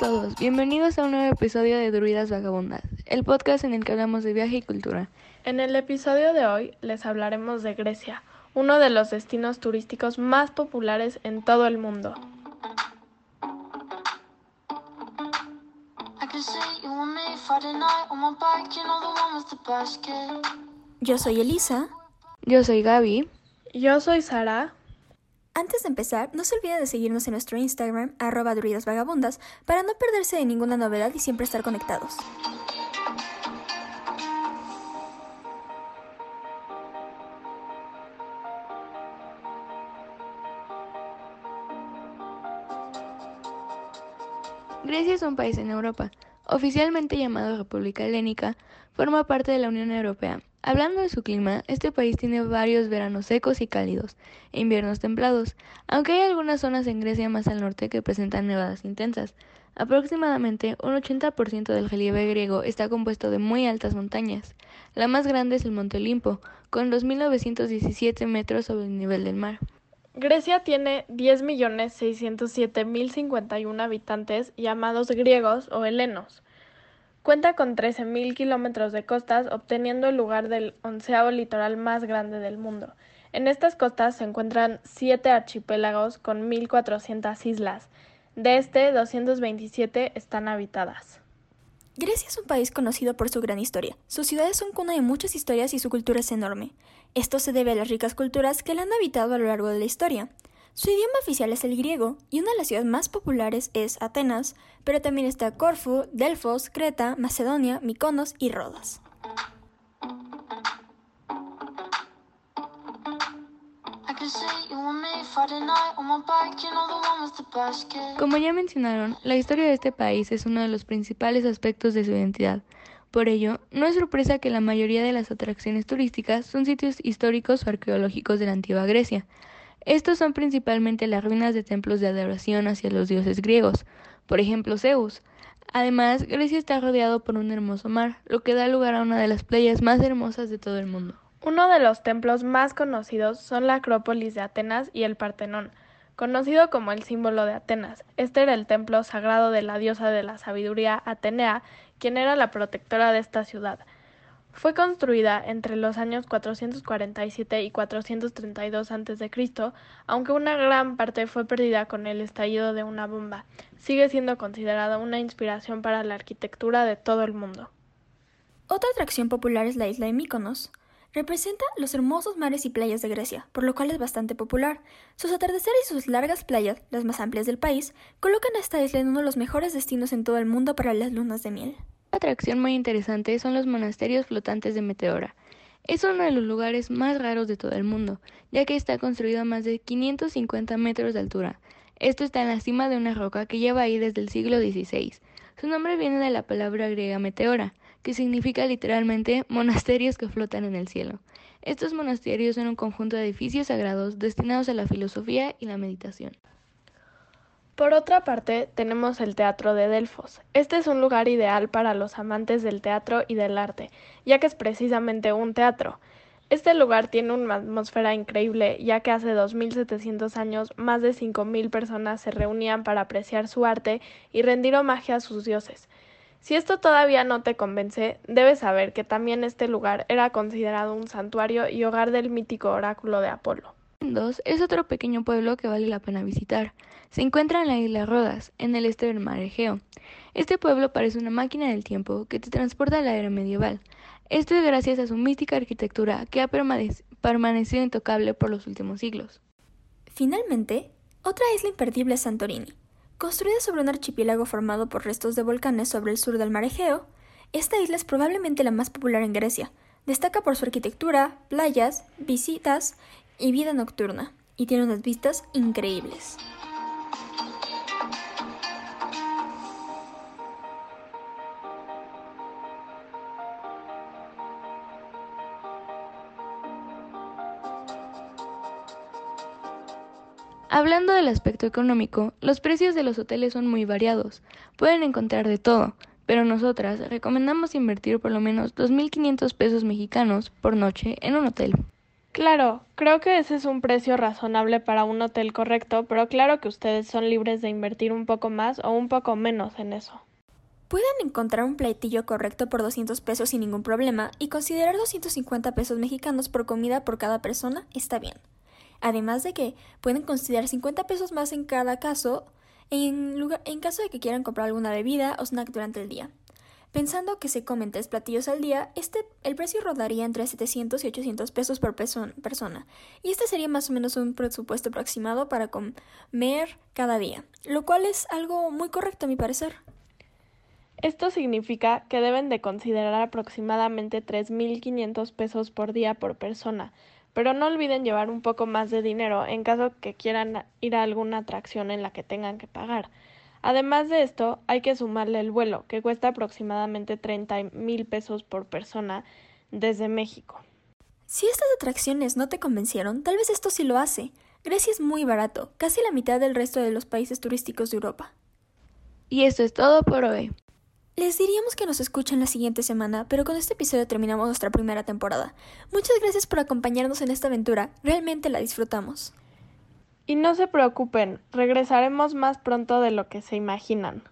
todos, bienvenidos a un nuevo episodio de Druidas Vagabundas, el podcast en el que hablamos de viaje y cultura. En el episodio de hoy les hablaremos de Grecia, uno de los destinos turísticos más populares en todo el mundo. Yo soy Elisa. Yo soy Gaby. Yo soy Sara. Antes de empezar, no se olviden de seguirnos en nuestro Instagram, arroba vagabundas, para no perderse de ninguna novedad y siempre estar conectados. Grecia es un país en Europa, oficialmente llamado República Helénica, forma parte de la Unión Europea. Hablando de su clima, este país tiene varios veranos secos y cálidos e inviernos templados, aunque hay algunas zonas en Grecia más al norte que presentan nevadas intensas. Aproximadamente un 80% del relieve griego está compuesto de muy altas montañas. La más grande es el Monte Olimpo, con 2.917 metros sobre el nivel del mar. Grecia tiene 10.607.051 habitantes llamados griegos o helenos. Cuenta con 13.000 kilómetros de costas, obteniendo el lugar del onceavo litoral más grande del mundo. En estas costas se encuentran siete archipiélagos con 1.400 islas. De este, 227 están habitadas. Grecia es un país conocido por su gran historia. Sus ciudades son cuna de muchas historias y su cultura es enorme. Esto se debe a las ricas culturas que la han habitado a lo largo de la historia. Su idioma oficial es el griego y una de las ciudades más populares es Atenas, pero también está Corfu, Delfos, Creta, Macedonia, Miconos y Rodas. Como ya mencionaron, la historia de este país es uno de los principales aspectos de su identidad. Por ello, no es sorpresa que la mayoría de las atracciones turísticas son sitios históricos o arqueológicos de la antigua Grecia. Estos son principalmente las ruinas de templos de adoración hacia los dioses griegos, por ejemplo Zeus. Además, Grecia está rodeado por un hermoso mar, lo que da lugar a una de las playas más hermosas de todo el mundo. Uno de los templos más conocidos son la Acrópolis de Atenas y el Partenón, conocido como el símbolo de Atenas. Este era el templo sagrado de la diosa de la sabiduría Atenea, quien era la protectora de esta ciudad. Fue construida entre los años 447 y 432 a.C., aunque una gran parte fue perdida con el estallido de una bomba. Sigue siendo considerada una inspiración para la arquitectura de todo el mundo. Otra atracción popular es la isla de Mykonos. Representa los hermosos mares y playas de Grecia, por lo cual es bastante popular. Sus atardeceres y sus largas playas, las más amplias del país, colocan a esta isla en uno de los mejores destinos en todo el mundo para las lunas de miel. Atracción muy interesante son los monasterios flotantes de Meteora. Es uno de los lugares más raros de todo el mundo, ya que está construido a más de 550 metros de altura. Esto está en la cima de una roca que lleva ahí desde el siglo XVI. Su nombre viene de la palabra griega meteora, que significa literalmente monasterios que flotan en el cielo. Estos monasterios son un conjunto de edificios sagrados destinados a la filosofía y la meditación. Por otra parte, tenemos el Teatro de Delfos. Este es un lugar ideal para los amantes del teatro y del arte, ya que es precisamente un teatro. Este lugar tiene una atmósfera increíble, ya que hace 2700 años más de 5000 personas se reunían para apreciar su arte y rendir homenaje a sus dioses. Si esto todavía no te convence, debes saber que también este lugar era considerado un santuario y hogar del mítico oráculo de Apolo. Dos es otro pequeño pueblo que vale la pena visitar. Se encuentra en la isla Rodas, en el este del mar Egeo. Este pueblo parece una máquina del tiempo que te transporta a la era medieval. Esto es gracias a su mística arquitectura que ha permanecido intocable por los últimos siglos. Finalmente, otra isla imperdible es Santorini, Construida sobre un archipiélago formado por restos de volcanes sobre el sur del mar Egeo, esta isla es probablemente la más popular en Grecia. Destaca por su arquitectura, playas, visitas y vida nocturna, y tiene unas vistas increíbles. Hablando del aspecto económico, los precios de los hoteles son muy variados. Pueden encontrar de todo, pero nosotras recomendamos invertir por lo menos 2.500 pesos mexicanos por noche en un hotel. Claro, creo que ese es un precio razonable para un hotel correcto, pero claro que ustedes son libres de invertir un poco más o un poco menos en eso. Pueden encontrar un platillo correcto por 200 pesos sin ningún problema y considerar 250 pesos mexicanos por comida por cada persona está bien. Además de que pueden considerar 50 pesos más en cada caso en, en caso de que quieran comprar alguna bebida o snack durante el día. Pensando que se comen tres platillos al día, este, el precio rodaría entre 700 y 800 pesos por persona, y este sería más o menos un presupuesto aproximado para comer cada día, lo cual es algo muy correcto a mi parecer. Esto significa que deben de considerar aproximadamente 3.500 pesos por día por persona, pero no olviden llevar un poco más de dinero en caso que quieran ir a alguna atracción en la que tengan que pagar. Además de esto, hay que sumarle el vuelo, que cuesta aproximadamente 30 mil pesos por persona desde México. Si estas atracciones no te convencieron, tal vez esto sí lo hace. Grecia es muy barato, casi la mitad del resto de los países turísticos de Europa. Y esto es todo por hoy. Les diríamos que nos escuchan la siguiente semana, pero con este episodio terminamos nuestra primera temporada. Muchas gracias por acompañarnos en esta aventura, realmente la disfrutamos. Y no se preocupen, regresaremos más pronto de lo que se imaginan.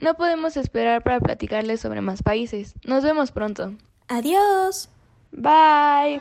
No podemos esperar para platicarles sobre más países. Nos vemos pronto. Adiós. Bye.